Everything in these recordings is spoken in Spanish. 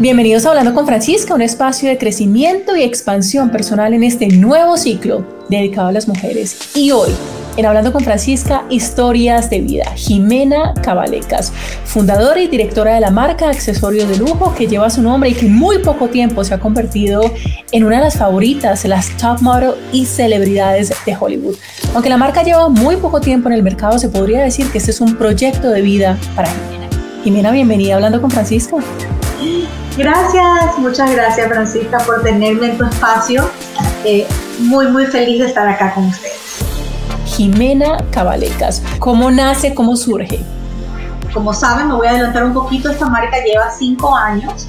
Bienvenidos a Hablando con Francisca, un espacio de crecimiento y expansión personal en este nuevo ciclo dedicado a las mujeres. Y hoy, en Hablando con Francisca, historias de vida. Jimena Cabalecas, fundadora y directora de la marca accesorios de lujo que lleva su nombre y que en muy poco tiempo se ha convertido en una de las favoritas, las top model y celebridades de Hollywood. Aunque la marca lleva muy poco tiempo en el mercado, se podría decir que este es un proyecto de vida para Jimena. Jimena, bienvenida a Hablando con Francisca. Gracias, muchas gracias Francisca por tenerme en tu espacio. Eh, muy, muy feliz de estar acá con ustedes. Jimena Cabalecas, ¿cómo nace, cómo surge? Como saben, me voy a adelantar un poquito, esta marca lleva cinco años,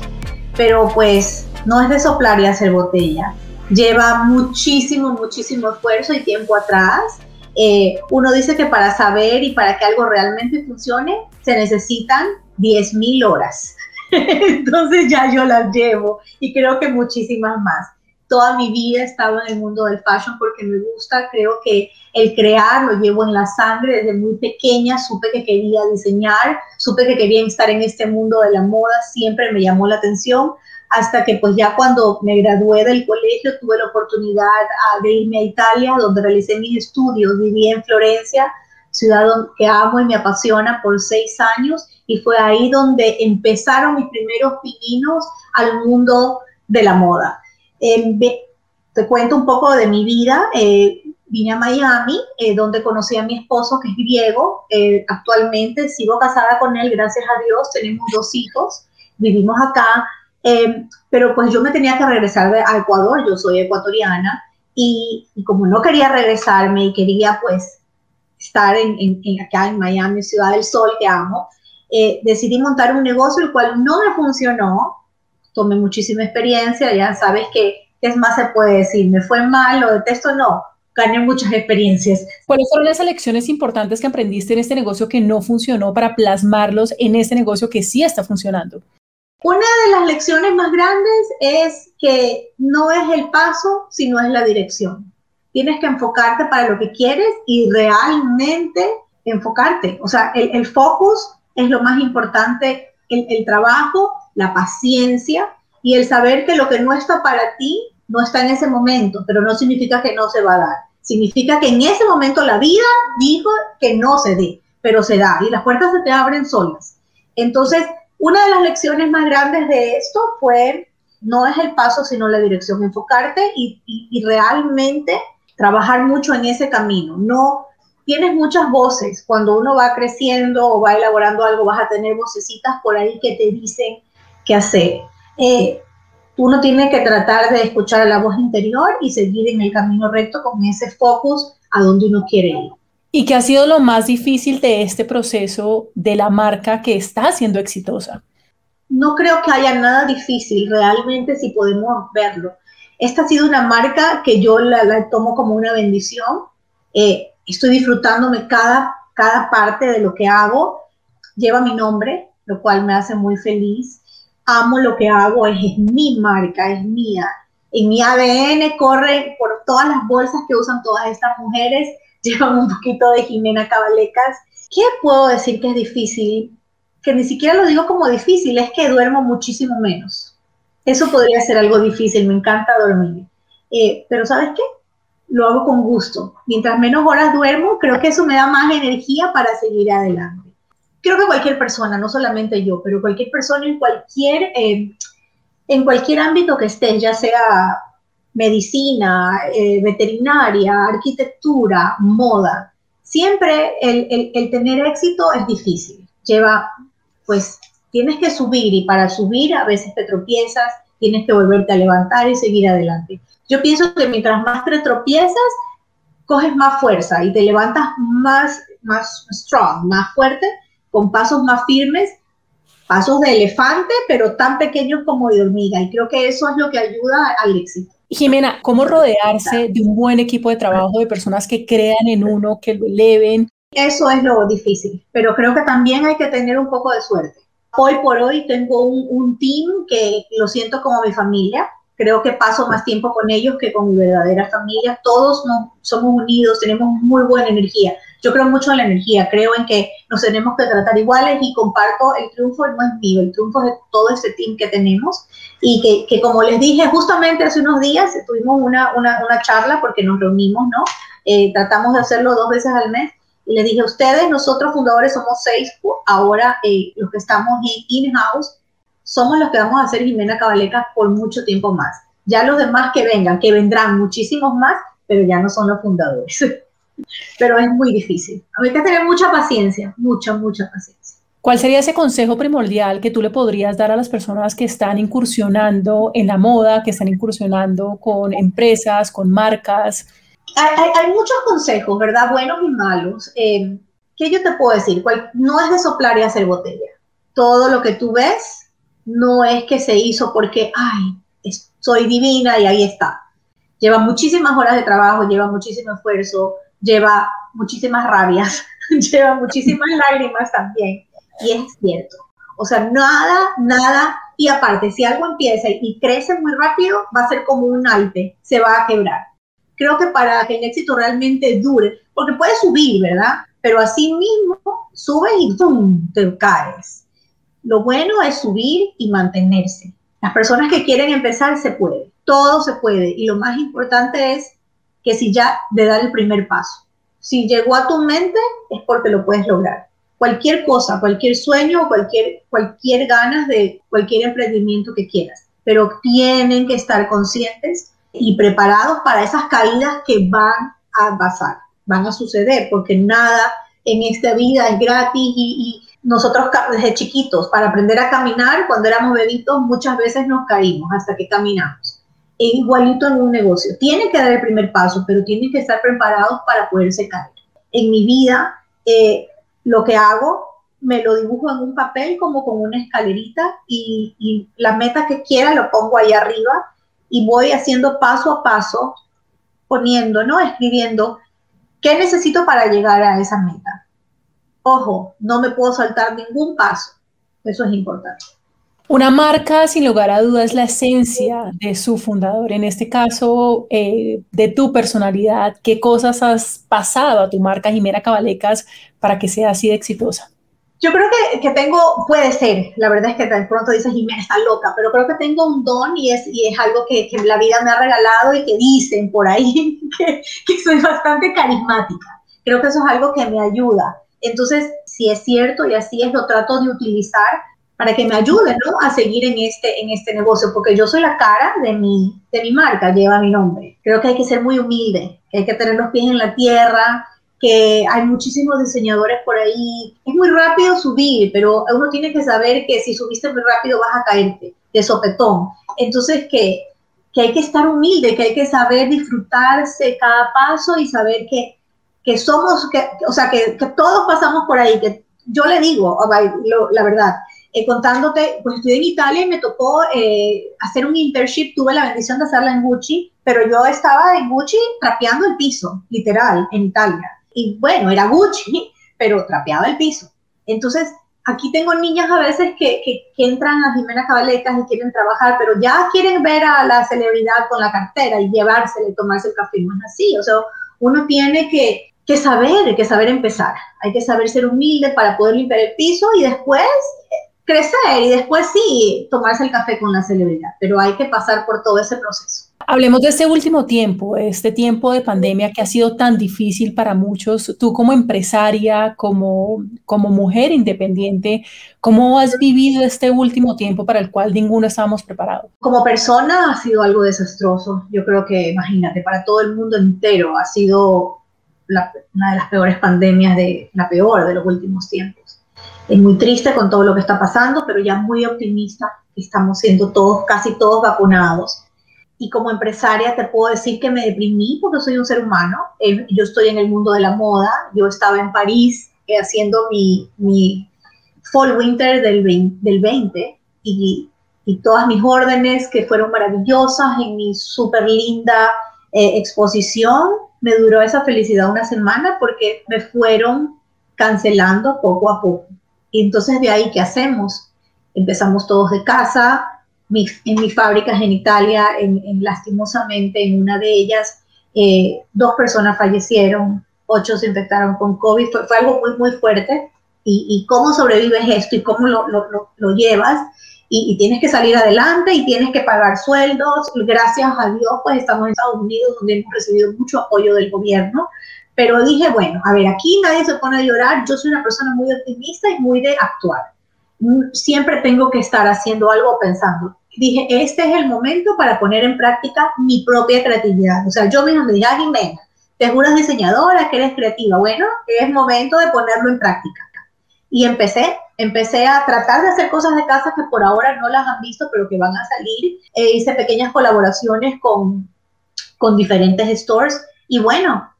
pero pues no es de soplar y hacer botella. Lleva muchísimo, muchísimo esfuerzo y tiempo atrás. Eh, uno dice que para saber y para que algo realmente funcione se necesitan 10.000 horas. Entonces ya yo las llevo y creo que muchísimas más. Toda mi vida he estado en el mundo del fashion porque me gusta, creo que el crear lo llevo en la sangre. Desde muy pequeña, supe que quería diseñar, supe que quería estar en este mundo de la moda, siempre me llamó la atención, hasta que pues ya cuando me gradué del colegio tuve la oportunidad de irme a Italia, donde realicé mis estudios, viví en Florencia, ciudad que amo y me apasiona por seis años y fue ahí donde empezaron mis primeros pininos al mundo de la moda. Em, te cuento un poco de mi vida. Eh, vine a Miami, eh, donde conocí a mi esposo, que es griego. Eh, actualmente sigo casada con él, gracias a Dios. Tenemos dos hijos, vivimos acá. Em, pero pues yo me tenía que regresar a Ecuador, yo soy ecuatoriana. Y, y como no quería regresarme y quería pues estar en, en, acá en Miami, Ciudad del Sol, que amo, eh, decidí montar un negocio el cual no me funcionó, tomé muchísima experiencia, ya sabes que es más se puede decir, me fue mal, lo detesto, no, gané muchas experiencias. ¿Cuáles fueron las lecciones importantes que aprendiste en este negocio que no funcionó para plasmarlos en este negocio que sí está funcionando? Una de las lecciones más grandes es que no es el paso, sino es la dirección. Tienes que enfocarte para lo que quieres y realmente enfocarte. O sea, el, el focus es lo más importante, el, trabajo, la paciencia y el saber que lo que no está para ti no está en ese momento, pero no significa que no se va a dar. Significa que en ese momento la vida dijo que no se dé, pero se da y las puertas se te abren solas. Entonces, una de las lecciones más grandes de esto fue, no es el paso, sino la dirección, enfocarte y, y realmente trabajar mucho en ese camino, no tienes muchas voces. Cuando uno va creciendo o va elaborando algo, vas a tener vocecitas por ahí que te dicen qué hacer. Eh, uno tiene que tratar de escuchar la voz interior y seguir en el camino recto con ese focus a donde uno quiere ir. ¿Y qué ha sido lo más difícil de este proceso de la marca que está siendo exitosa? No creo que haya nada difícil realmente si podemos verlo. Esta ha sido una marca que yo la, tomo como una bendición. Eh, estoy disfrutándome cada, cada parte de lo que hago. Lleva mi nombre, lo cual me hace muy feliz. Amo lo que hago, es, mi marca, es mía. En mi ADN corre por todas las bolsas que usan todas estas mujeres. Llevan un poquito de Jimena Cabalecas. ¿Qué puedo decir que es difícil? Que ni siquiera lo digo como difícil, es que duermo muchísimo menos. Eso podría ser algo difícil, me encanta dormir. Eh, pero ¿sabes qué? Lo hago con gusto. Mientras menos horas duermo, creo que eso me da más energía para seguir adelante. Creo que cualquier persona, no solamente yo, pero cualquier persona en cualquier, eh, en cualquier ámbito que estés, ya sea medicina, eh, veterinaria, arquitectura, moda, siempre el, el tener éxito es difícil. Lleva, pues, tienes que subir y para subir a veces te tropiezas, tienes que volverte a levantar y seguir adelante. Yo pienso que mientras más te tropiezas, coges más fuerza y te levantas más, más strong, más fuerte, con pasos más firmes, pasos de elefante, pero tan pequeños como de hormiga. Y creo que eso es lo que ayuda al éxito. Jimena, ¿cómo rodearse de un buen equipo de trabajo, de personas que crean en uno, que lo eleven? Eso es lo difícil, pero creo que también hay que tener un poco de suerte. Hoy por hoy tengo un, un team que lo siento como mi familia, creo que paso más tiempo con ellos que con mi verdadera familia. Todos somos unidos, tenemos muy buena energía. Yo creo mucho en la energía, creo en que nos tenemos que tratar iguales y comparto el triunfo, no es mío, el triunfo es de todo este team que tenemos y que, como les dije, justamente hace unos días tuvimos una, una, una charla porque nos reunimos, ¿no? Eh, tratamos de hacerlo dos veces al mes y les dije, ustedes, nosotros fundadores somos seis, ahora eh, los que estamos en in-house, somos los que vamos a hacer Jimena Cabaleca por mucho tiempo más. Ya los demás que vengan, que vendrán muchísimos más, pero ya no son los fundadores. pero es muy difícil. Hay que tener mucha paciencia, mucha, mucha paciencia. ¿Cuál sería ese consejo primordial que tú le podrías dar a las personas que están incursionando en la moda, que están incursionando con empresas, con marcas? Hay, muchos consejos, ¿verdad? Buenos y malos. Eh, ¿Qué yo te puedo decir? No es de soplar y hacer botella. Todo lo que tú ves no es que se hizo porque, ay, soy divina y ahí está. Lleva muchísimas horas de trabajo, lleva muchísimo esfuerzo, lleva muchísimas rabias, lleva muchísimas lágrimas también. Y es cierto. O sea, nada, nada. Y aparte, si algo empieza y crece muy rápido, va a ser como un alpe, se va a quebrar. Creo que para que el éxito realmente dure, porque puede subir, ¿verdad? Pero así mismo sube y ¡pum! te caes. Lo bueno es subir y mantenerse. Las personas que quieren empezar se puede, todo se puede. Y lo más importante es que si ya de dar el primer paso. Si llegó a tu mente es porque lo puedes lograr. Cualquier cosa, cualquier sueño, cualquier, cualquier ganas de cualquier emprendimiento que quieras. Pero tienen que estar conscientes y preparados para esas caídas que van a pasar, van a suceder, porque nada en esta vida es gratis y, y nosotros desde chiquitos, para aprender a caminar, cuando éramos bebitos, muchas veces nos caímos hasta que caminamos es igualito en un negocio. Tienen que dar el primer paso, pero tienen que estar preparados para poderse caer. En mi vida, eh, lo que hago, me lo dibujo en un papel como con una escalerita y, y la meta que quiera lo pongo ahí arriba y voy haciendo paso a paso, poniendo, ¿no? Escribiendo qué necesito para llegar a esa meta. Ojo, no me puedo saltar ningún paso. Eso es importante. Una marca, sin lugar a dudas, es la esencia de su fundador. En este caso, eh, de tu personalidad, ¿qué cosas has pasado a tu marca Jimena Cabalecas para que sea así de exitosa? Yo creo que, que, tengo, puede ser, la verdad es que de pronto dices Jimena está loca, pero creo que tengo un don y es, y es algo que, que la vida me ha regalado y que dicen por ahí que, que soy bastante carismática. Creo que eso es algo que me ayuda. Entonces, si es cierto y así es, lo trato de utilizar para que me ayuden ¿no? a seguir en este, en este negocio, porque yo soy la cara de mi, de mi marca, lleva mi nombre. Creo que hay que ser muy humilde, que hay que tener los pies en la tierra, que hay muchísimos diseñadores por ahí. Es muy rápido subir, pero uno tiene que saber que si subiste muy rápido vas a caerte de sopetón. Entonces, que, que hay que estar humilde, que hay que saber disfrutarse cada paso y saber que, que somos, que, o sea, que, que todos pasamos por ahí, que yo le digo, la verdad, eh, contándote, pues estoy en Italia y me tocó eh, hacer un internship, tuve la bendición de hacerla en Gucci, pero yo estaba en Gucci trapeando el piso, literal, en Italia. Y bueno, era Gucci, pero trapeaba el piso. Entonces, aquí tengo niñas a veces que, que, entran a Jimena Cabalecas y quieren trabajar, pero ya quieren ver a la celebridad con la cartera y llevársela y tomarse el café. No es así, o sea, uno tiene que, que saber, que saber empezar. Hay que saber ser humilde para poder limpiar el piso y después crecer y después sí tomarse el café con la celebridad, pero hay que pasar por todo ese proceso. Hablemos de este último tiempo, este tiempo de pandemia que ha sido tan difícil para muchos. Tú como empresaria, como, como mujer independiente, ¿cómo has vivido este último tiempo para el cual ninguno estábamos preparados? Como persona ha sido algo desastroso. Yo creo que, imagínate, para todo el mundo entero ha sido una de las peores pandemias, de la peor de los últimos tiempos es muy triste con todo lo que está pasando, pero ya muy optimista. Estamos siendo todos, casi todos vacunados. Y como empresaria te puedo decir que me deprimí porque soy un ser humano. Eh, yo estoy en el mundo de la moda. Yo estaba en París eh, haciendo mi, mi fall winter del 20, del 20 y, y, todas mis órdenes que fueron maravillosas en mi súper linda eh, exposición. Me duró esa felicidad una semana porque me fueron cancelando poco a poco. Y entonces de ahí, ¿qué hacemos? Empezamos todos de casa, en mis fábricas en Italia, en, lastimosamente en una de ellas, eh, dos personas fallecieron, ocho se infectaron con COVID, fue, algo muy, muy fuerte. Y, cómo sobrevives esto y cómo lo, lo, lo, llevas. Y, y, tienes que salir adelante y tienes que pagar sueldos. Gracias a Dios, pues estamos en Estados Unidos, donde hemos recibido mucho apoyo del gobierno. Pero dije, bueno, a ver, aquí nadie se pone a llorar. Yo soy una persona muy optimista y muy de actuar. Mm, siempre tengo que estar haciendo algo pensando dije, este es el momento para poner en práctica mi propia creatividad. O sea, yo mismo me dije, ah, Jimena, te juras diseñadora, que eres creativa. Bueno, es momento de ponerlo en práctica. Y empecé, empecé a tratar de hacer cosas de casa que por ahora no las han visto, pero que van a salir. Eh, hice pequeñas colaboraciones con, con diferentes stores. Y bueno,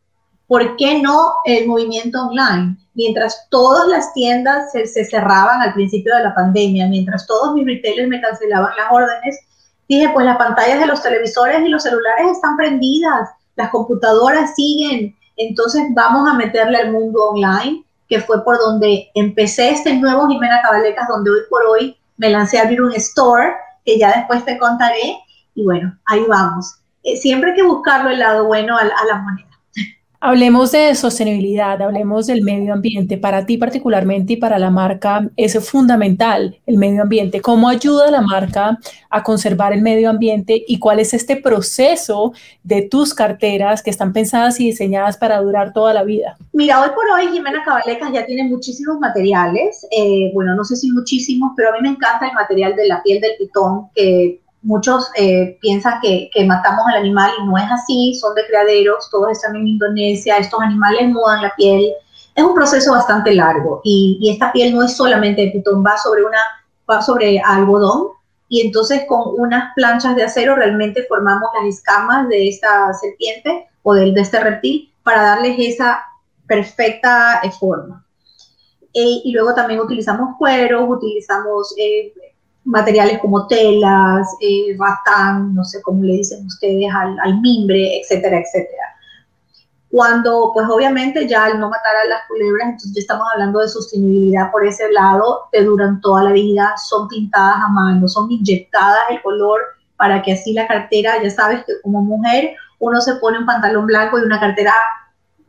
¿por qué no el movimiento online? mientras todas las tiendas se, cerraban al principio de la pandemia, mientras todos mis retailers me cancelaban las órdenes, dije, pues las pantallas de los televisores y los celulares están prendidas, las computadoras siguen, entonces vamos a meterle al mundo online, que fue por donde empecé este nuevo Jimena Cabalecas, donde hoy por hoy me lancé a abrir un store, que ya después te contaré, y bueno, ahí vamos. Eh, siempre hay que buscarlo el lado bueno a la moneda. Hablemos de sostenibilidad, hablemos del medio ambiente. Para ti particularmente y para la marca es fundamental el medio ambiente. ¿Cómo ayuda la marca a conservar el medio ambiente y cuál es este proceso de tus carteras que están pensadas y diseñadas para durar toda la vida? Mira, hoy por hoy Jimena Cabalecas ya tiene muchísimos materiales. Eh, bueno, no sé si muchísimos, pero a mí me encanta el material de la piel del pitón que Muchos eh, piensan que, matamos al animal y no es así, son de criaderos, todos están en Indonesia, estos animales mudan la piel. Es un proceso bastante largo y, esta piel no es solamente de pitón, va sobre, una, va sobre algodón y entonces con unas planchas de acero realmente formamos las escamas de esta serpiente o de, de este reptil para darles esa perfecta eh, forma. Eh, y luego también utilizamos cueros, utilizamos materiales como telas, eh, batán, no sé cómo le dicen ustedes, al, mimbre, etcétera, etcétera. Cuando, pues obviamente ya al no matar a las culebras, entonces ya estamos hablando de sostenibilidad por ese lado, te duran toda la vida, son pintadas a mano, son inyectadas el color para que así la cartera, ya sabes que como mujer uno se pone un pantalón blanco y una cartera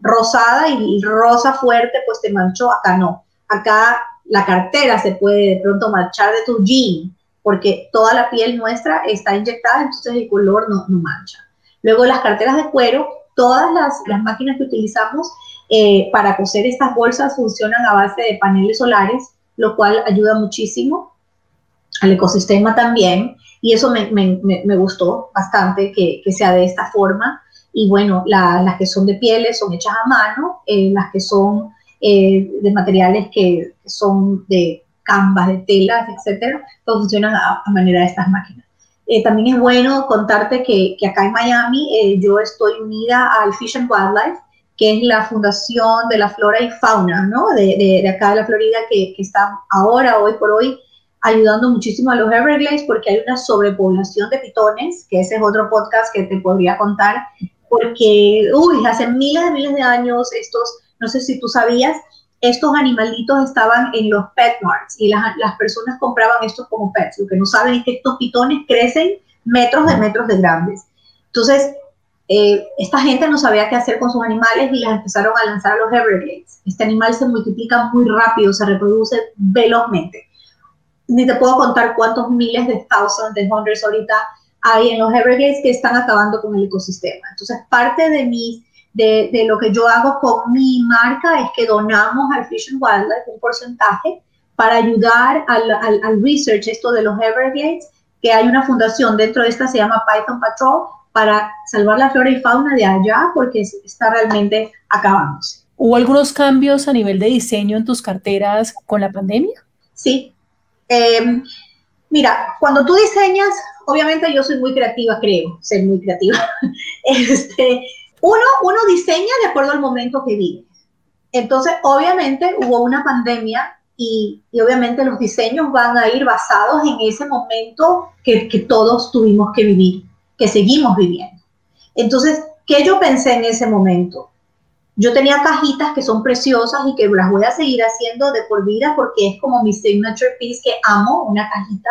rosada y rosa fuerte, pues te manchó, acá no. Acá la cartera se puede de pronto marchar de tu jean, porque toda la piel nuestra está inyectada, entonces el color no, no mancha. Luego las carteras de cuero, todas las, las máquinas que utilizamos eh, para coser estas bolsas funcionan a base de paneles solares, lo cual ayuda muchísimo al ecosistema también. Y eso me, me, me gustó bastante que, que, sea de esta forma. Y bueno, las que son de pieles son hechas a mano, eh, las que son eh, de materiales que son de canvas, de telas, etcétera, todo funcionan a, manera de estas máquinas. Eh, también es bueno contarte que, que acá en Miami eh, yo estoy unida al Fish and Wildlife, que es la fundación de la flora y fauna, ¿no? De, de, acá de la Florida, que, que, está ahora, hoy por hoy, ayudando muchísimo a los Everglades porque hay una sobrepoblación de pitones, que ese es otro podcast que te podría contar, porque, uy, hace miles de miles de años estos no sé si tú sabías, estos animalitos estaban en los pet marts y las, personas compraban estos como pets. Lo que no saben es que estos pitones crecen metros de metros de grandes. Entonces, eh, esta gente no sabía qué hacer con sus animales y las empezaron a lanzar a los Everglades. Este animal se multiplica muy rápido, se reproduce velozmente. Ni te puedo contar cuántos miles de thousands, de hundreds ahorita hay en los Everglades que están acabando con el ecosistema. Entonces, parte de mis de, de, lo que yo hago con mi marca es que donamos al Fish and Wildlife un porcentaje para ayudar al, al, research, esto de los Everglades, que hay una fundación dentro de esta, se llama Python Patrol, para salvar la flora y fauna de allá, porque está realmente acabándose. ¿Hubo algunos cambios a nivel de diseño en tus carteras con la pandemia? Sí. Em, mira, cuando tú diseñas, obviamente yo soy muy creativa, creo ser muy creativa. este, uno, uno diseña de acuerdo al momento que vive. Entonces, obviamente hubo una pandemia y, obviamente los diseños van a ir basados en ese momento que, que todos tuvimos que vivir, que seguimos viviendo. Entonces, ¿qué yo pensé en ese momento? Yo tenía cajitas que son preciosas y que las voy a seguir haciendo de por vida porque es como mi signature piece que amo, una cajita.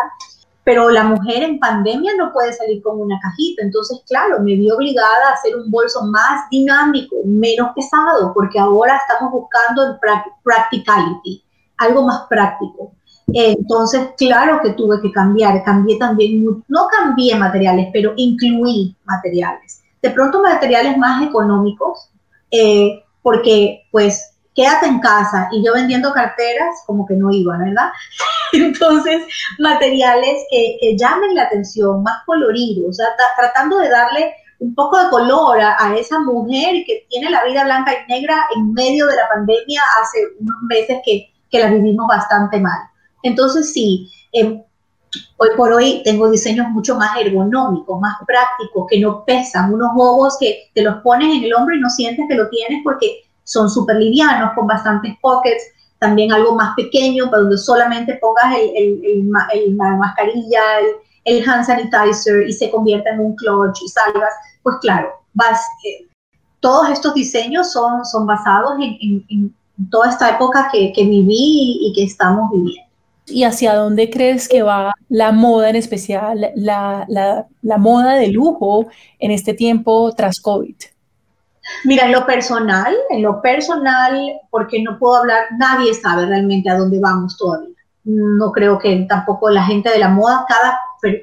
Pero la mujer en pandemia no puede salir con una cajita, entonces claro, me vi obligada a hacer un bolso más dinámico, menos pesado, porque ahora estamos buscando el practicality, algo más práctico. Entonces, claro que tuve que cambiar, cambié también, no cambié materiales, pero incluí materiales. De pronto materiales más económicos, eh, porque pues quédate en casa y yo vendiendo carteras, como que no iba, ¿verdad? Entonces, materiales que, llamen la atención, más coloridos, o sea, tratando de darle un poco de color a, esa mujer que tiene la vida blanca y negra en medio de la pandemia hace unos meses que, la vivimos bastante mal. Entonces, sí, em, hoy por hoy tengo diseños mucho más ergonómicos, más prácticos, que no pesan, unos bobos que te los pones en el hombro y no sientes que lo tienes porque son súper livianos, con bastantes pockets, también algo más pequeño, para donde solamente pongas el, la mascarilla, el, hand sanitizer y se convierta en un clutch y salgas, pues claro, eh, todos estos diseños son, son basados en, toda esta época que, viví y, que estamos viviendo. ¿Y hacia dónde crees que va la moda en especial, la, la, la moda de lujo en este tiempo tras COVID? Mira, en lo personal, en lo personal, porque no puedo hablar, nadie sabe realmente a dónde vamos todavía. No creo que tampoco la gente de la moda, cada,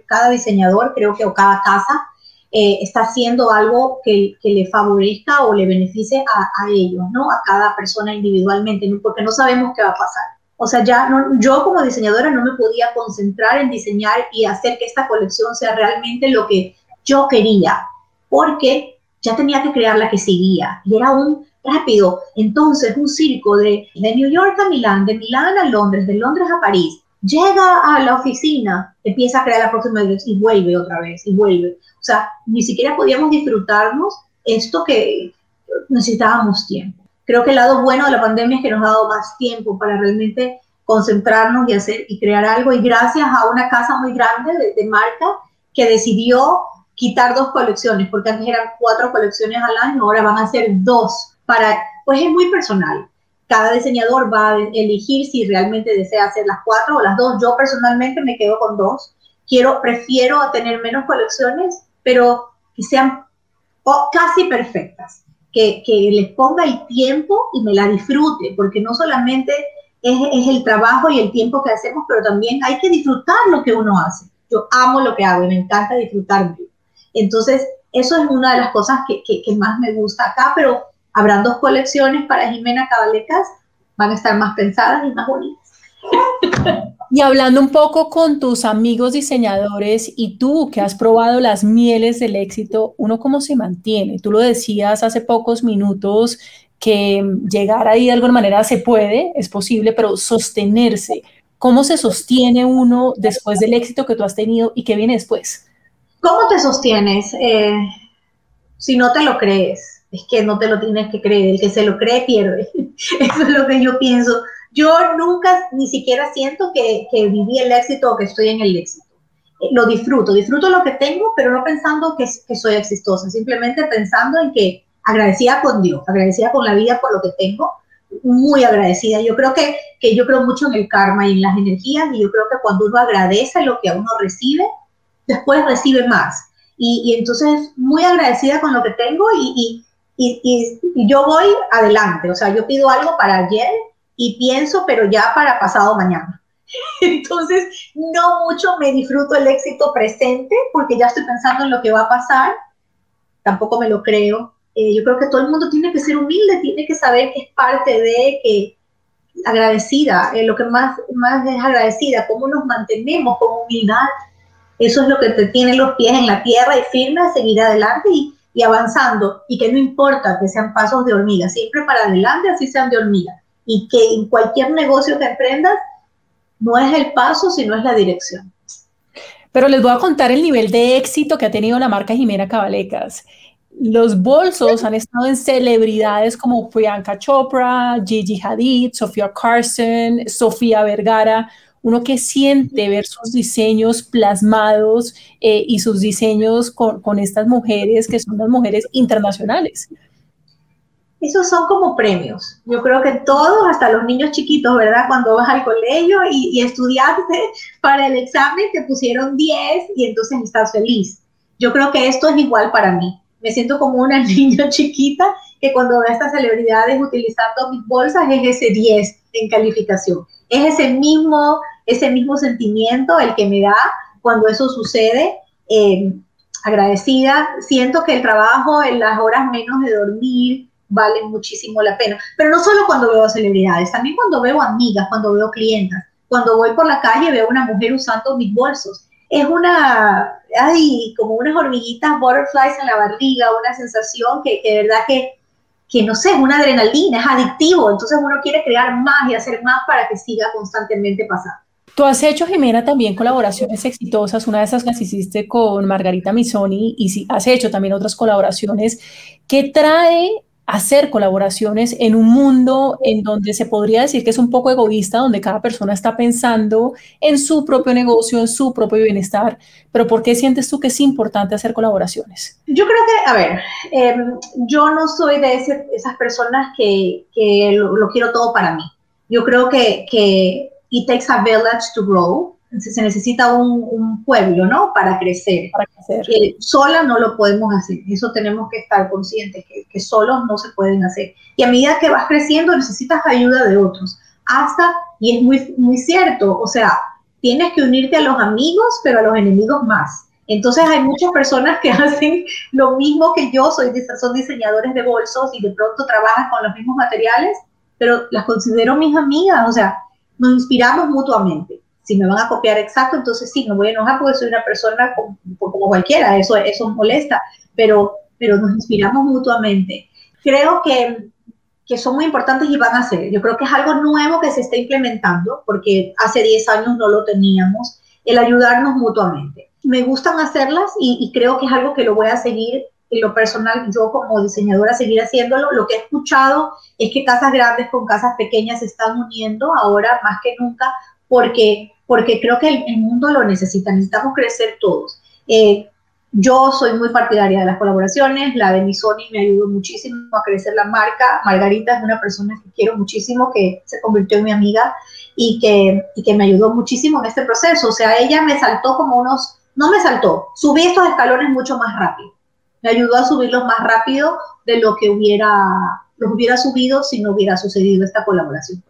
cada diseñador, creo que o cada casa, eh, está haciendo algo que, que, le favorezca o le beneficie a, a, ellos, ¿no? A cada persona individualmente, porque no sabemos qué va a pasar. O sea, ya yo como diseñadora no me podía concentrar en diseñar y hacer que esta colección sea realmente lo que yo quería, porque ya tenía que crear la que seguía y era un rápido. Entonces, un circo de, de New York a Milán, de Milán a Londres, de Londres a París, llega a la oficina, empieza a crear la próxima vez y vuelve otra vez y vuelve. O sea, ni siquiera podíamos disfrutarnos esto que necesitábamos tiempo. Creo que el lado bueno de la pandemia es que nos ha dado más tiempo para realmente concentrarnos y hacer y crear algo. Y gracias a una casa muy grande de, de marca que decidió quitar dos colecciones, porque antes eran cuatro colecciones al año, ahora van a ser dos, para, pues es muy personal. Cada diseñador va a elegir si realmente desea hacer las cuatro o las dos. Yo personalmente me quedo con dos. Quiero, prefiero tener menos colecciones, pero que sean casi perfectas, que, que les ponga el tiempo y me la disfrute, porque no solamente es, es el trabajo y el tiempo que hacemos, pero también hay que disfrutar lo que uno hace. Yo amo lo que hago y me encanta disfrutarme. Entonces, eso es una de las cosas que, más me gusta acá, pero habrán dos colecciones para Jimena Cabalecas, van a estar más pensadas y más bonitas. Y hablando un poco con tus amigos diseñadores y tú que has probado las mieles del éxito, ¿uno cómo se mantiene? Tú lo decías hace pocos minutos que llegar ahí de alguna manera se puede, es posible, pero sostenerse. ¿Cómo se sostiene uno después del éxito que tú has tenido y qué viene después? ¿Cómo te sostienes eh, si no te lo crees? Es que no te lo tienes que creer, el que se lo cree pierde. Eso es lo que yo pienso. Yo nunca ni siquiera siento que, viví el éxito o que estoy en el éxito. Eh, lo disfruto, disfruto lo que tengo, pero no pensando que, que soy exitosa, simplemente pensando en que agradecida con Dios, agradecida con la vida por lo que tengo, muy agradecida. Yo creo que, que yo creo mucho en el karma y en las energías y yo creo que cuando uno agradece lo que a uno recibe, después recibe más. Y, entonces, muy agradecida con lo que tengo y, yo voy adelante. O sea, yo pido algo para ayer y pienso, pero ya para pasado mañana. Entonces, no mucho me disfruto el éxito presente porque ya estoy pensando en lo que va a pasar. Tampoco me lo creo. Eh, yo creo que todo el mundo tiene que ser humilde, tiene que saber que es parte de que agradecida, eh, lo que más, más es agradecida, cómo nos mantenemos con humildad eso es lo que te tiene los pies en la tierra y firme a seguir adelante y, avanzando. Y que no importa que sean pasos de hormiga, siempre para adelante, así sean de hormiga. Y que en cualquier negocio que emprendas, no es el paso, sino es la dirección. Pero les voy a contar el nivel de éxito que ha tenido la marca Jimena Cabalecas. Los bolsos han estado en celebridades como Priyanka Chopra, Gigi Hadid, Sofía Carson, Sofía Vergara uno que siente ver sus diseños plasmados eh, y sus diseños con, estas mujeres que son las mujeres internacionales. esos son como premios. Yo creo que todos, hasta los niños chiquitos, ¿verdad? Cuando vas al colegio y, y estudiaste para el examen, te pusieron 10 y entonces estás feliz. Yo creo que esto es igual para mí. Me siento como una niña chiquita que cuando ve a estas celebridades utilizando mis bolsas es ese 10 en calificación. Es ese mismo, ese mismo sentimiento el que me da cuando eso sucede. Eh, agradecida, siento que el trabajo en las horas menos de dormir vale muchísimo la pena, pero no solo cuando veo celebridades, también cuando veo amigas, cuando veo clientas, cuando voy por la calle veo una mujer usando mis bolsos. Es una, hay como unas hormiguitas butterflies en la barriga, una sensación que, que de verdad que, que no sé, es una adrenalina, es adictivo, entonces uno quiere crear más y hacer más para que siga constantemente pasando. Tú has hecho, Jimena, también colaboraciones exitosas. Una de esas las hiciste con Margarita Missoni y has hecho también otras colaboraciones. ¿Qué trae hacer colaboraciones en un mundo en donde se podría decir que es un poco egoísta, donde cada persona está pensando en su propio negocio, en su propio bienestar? Pero ¿por qué sientes tú que es importante hacer colaboraciones? Yo creo que, a ver, em, yo no soy de esas personas que, que lo, lo, quiero todo para mí. Yo creo que, que it takes a village to grow. Se necesita un, un pueblo, ¿no? Para crecer. Para crecer. Eh, sola no lo podemos hacer. Eso tenemos que estar conscientes, que, que solos no se pueden hacer. Y a medida que vas creciendo, necesitas ayuda de otros. Hasta, y es muy, muy cierto, o sea, tienes que unirte a los amigos, pero a los enemigos más. Entonces hay muchas personas que hacen lo mismo que yo, soy, son diseñadores de bolsos y de pronto trabajan con los mismos materiales, pero las considero mis amigas, o sea, nos inspiramos mutuamente. Si me van a copiar exacto, entonces sí, me voy a enojar porque soy una persona como, como cualquiera, eso, eso molesta, pero, pero nos inspiramos mutuamente. Creo que, que son muy importantes y van a ser. Yo creo que es algo nuevo que se está implementando, porque hace 10 años no lo teníamos, el ayudarnos mutuamente. Me gustan hacerlas y, y creo que es algo que lo voy a seguir en lo personal, yo como diseñadora seguir haciéndolo. Lo que he escuchado es que casas grandes con casas pequeñas se están uniendo ahora más que nunca porque, porque creo que el, mundo lo necesita, necesitamos crecer todos. Eh, yo soy muy partidaria de las colaboraciones, la de mi Sony me ayudó muchísimo a crecer la marca. Margarita es una persona que quiero muchísimo, que se convirtió en mi amiga y que, y que me ayudó muchísimo en este proceso. O sea, ella me saltó como unos, no me saltó, subí estos escalones mucho más rápido me ayudó a subirlos más rápido de lo que hubiera, los hubiera subido si no hubiera sucedido esta colaboración.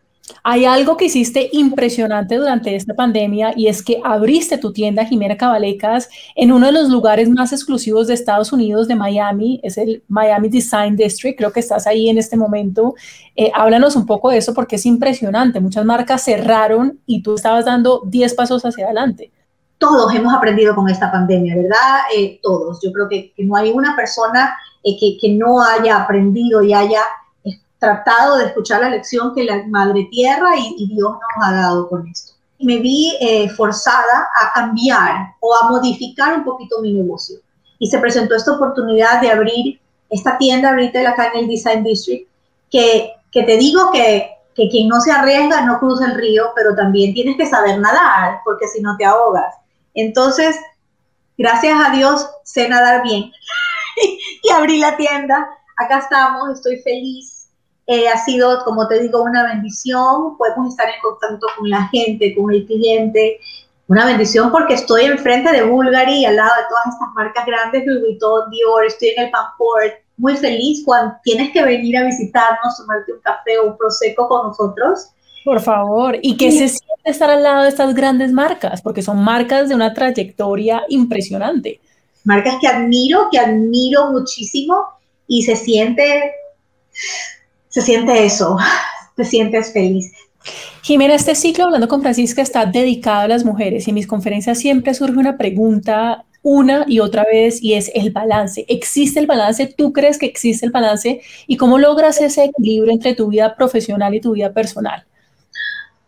Hay algo que hiciste impresionante durante esta pandemia y es que abriste tu tienda Jimena Cabalecas en uno de los lugares más exclusivos de Estados Unidos, de Miami, es el Miami Design District, creo que estás ahí en este momento. Eh, háblanos un poco de eso porque es impresionante, muchas marcas cerraron y tú estabas dando 10 pasos hacia adelante todos hemos aprendido con esta pandemia, ¿verdad? Eh, todos. Yo creo que, no hay una persona eh, que, que, no haya aprendido y haya tratado de escuchar la lección que la Madre Tierra y, y Dios nos ha dado con esto. Me vi eh, forzada a cambiar o a modificar un poquito mi negocio. Y se presentó esta oportunidad de abrir esta tienda ahorita acá en el Design District, que, que te digo que, que quien no se arriesga no cruza el río, pero también tienes que saber nadar, porque si no te ahogas. Entonces, gracias a Dios, sé nadar bien y abrí la tienda. Acá estamos, estoy feliz. Eh, ha sido, como te digo, una bendición. Podemos estar en contacto con la gente, con el cliente. Una bendición porque estoy enfrente de Bulgari, al lado de todas estas marcas grandes, Louis Vuitton, Dior, estoy en el Pamport. Muy feliz cuando tienes que venir a visitarnos, tomarte un café o un prosecco con nosotros. Por favor, y que se siente estar al lado de estas grandes marcas, porque son marcas de una trayectoria impresionante. Marcas que admiro, que admiro muchísimo y se siente, se siente eso, te sientes feliz. Jimena, este ciclo Hablando con Francisca está dedicado a las mujeres y en mis conferencias siempre surge una pregunta una y otra vez y es el balance. ¿Existe el balance? ¿Tú crees que existe el balance? ¿Y cómo logras ese equilibrio entre tu vida profesional y tu vida personal?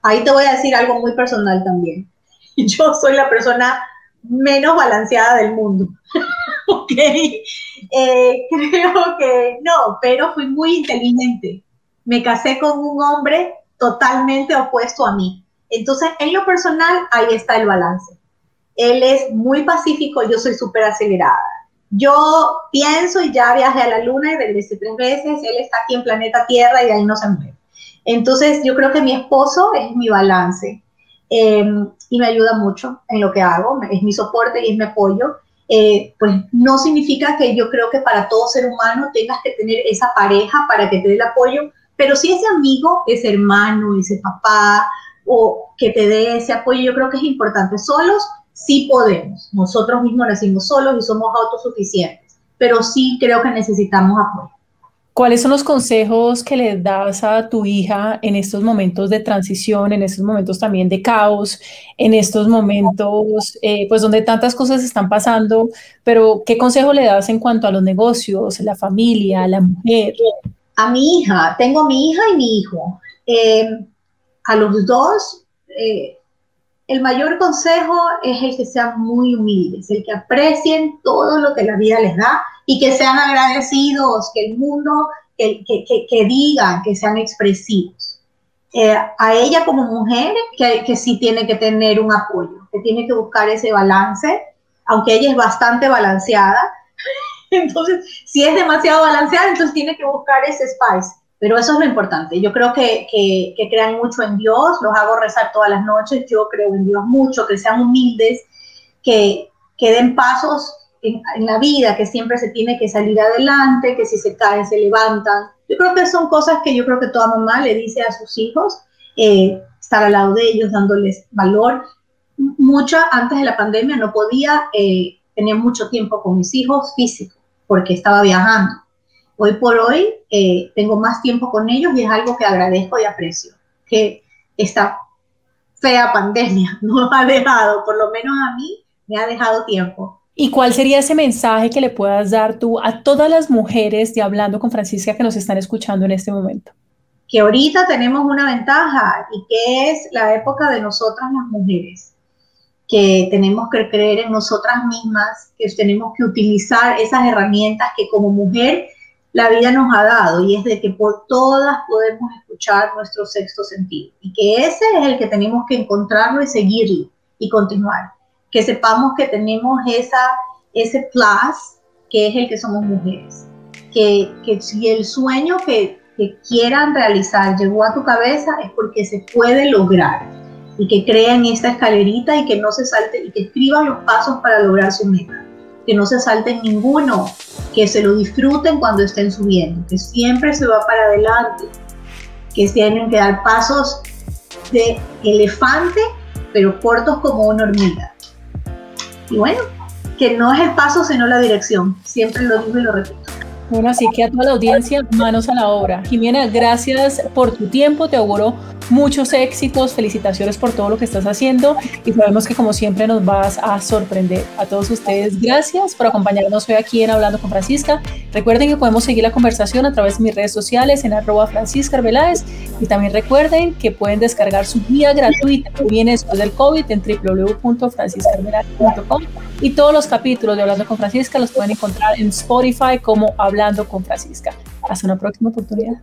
Ahí te voy a decir algo muy personal también. Yo soy la persona menos balanceada del mundo. ok. Eh, creo que no, pero fui muy inteligente. Me casé con un hombre totalmente opuesto a mí. Entonces, en lo personal, ahí está el balance. Él es muy pacífico, yo soy súper acelerada. Yo pienso y ya viajé a la luna y regresé tres veces, él está aquí en planeta Tierra y ahí no se mueve. Entonces yo creo que mi esposo es mi balance eh, y me ayuda mucho en lo que hago, es mi soporte y es mi apoyo. Eh, pues no significa que yo creo que para todo ser humano tengas que tener esa pareja para que te dé el apoyo, pero si ese amigo, ese hermano, ese papá o que te dé ese apoyo, yo creo que es importante. Solos sí podemos, nosotros mismos nacimos solos y somos autosuficientes, pero sí creo que necesitamos apoyo. ¿Cuáles son los consejos que le das a tu hija en estos momentos de transición, en estos momentos también de caos, en estos momentos eh, pues donde tantas cosas están pasando, pero qué consejo le das en cuanto a los negocios, la familia, la mujer? A mi hija, tengo mi hija y mi hijo. Eh, a los dos, eh, el mayor consejo es el que sean muy humildes, el que aprecien todo lo que la vida les da y que sean agradecidos, que el mundo, que, que, digan, que sean expresivos. Eh, a ella como mujer, que, que sí tiene que tener un apoyo, que tiene que buscar ese balance, aunque ella es bastante balanceada. Entonces, si es demasiado balanceada, entonces tiene que buscar ese spice. Pero eso es lo importante. Yo creo que, que, crean mucho en Dios, los hago rezar todas las noches, yo creo en Dios mucho, que sean humildes, que, que den pasos en, la vida, que siempre se tiene que salir adelante, que si se caen se levantan. Yo creo que son cosas que yo creo que toda mamá le dice a sus hijos, eh, estar al lado de ellos, dándoles valor. Mucha antes de la pandemia no podía eh, tener mucho tiempo con mis hijos físicos porque estaba viajando. Hoy por hoy eh, tengo más tiempo con ellos y es algo que agradezco y aprecio. Que esta fea pandemia no ha dejado, por lo menos a mí, me ha dejado tiempo ¿Y cuál sería ese mensaje que le puedas dar tú a todas las mujeres de Hablando con Francisca que nos están escuchando en este momento? Que ahorita tenemos una ventaja y que es la época de nosotras las mujeres, que tenemos que creer en nosotras mismas, que tenemos que utilizar esas herramientas que como mujer la vida nos ha dado y es de que por todas podemos escuchar nuestro sexto sentido y que ese es el que tenemos que encontrarlo y seguirlo y continuar. Que sepamos que tenemos esa, ese plus que es el que somos mujeres. Que, que si el sueño que, que quieran realizar llegó a tu cabeza es porque se puede lograr. Y que crean esta escalerita y que no se salte y que escriban los pasos para lograr su meta, que no se salten ninguno, que se lo disfruten cuando estén subiendo, que siempre se va para adelante, que tienen que dar pasos de elefante, pero cortos como una hormiga. Y bueno, que no es el paso, sino la dirección. Siempre lo digo y lo repito. Bueno, así que a toda la audiencia, manos a la obra. Jimena, gracias por tu tiempo, te auguro muchos éxitos, felicitaciones por todo lo que estás haciendo y sabemos que como siempre nos vas a sorprender. A todos ustedes, gracias por acompañarnos hoy aquí en Hablando con Francisca. Recuerden que podemos seguir la conversación a través de mis redes sociales en arroba Francisca Arbeláez y también recuerden que pueden descargar su guía gratuita que viene después del COVID en www.franciscarveláez.com y todos los capítulos de Hablando con Francisca los pueden encontrar en Spotify como Hablando con Francisca. Hasta una próxima oportunidad.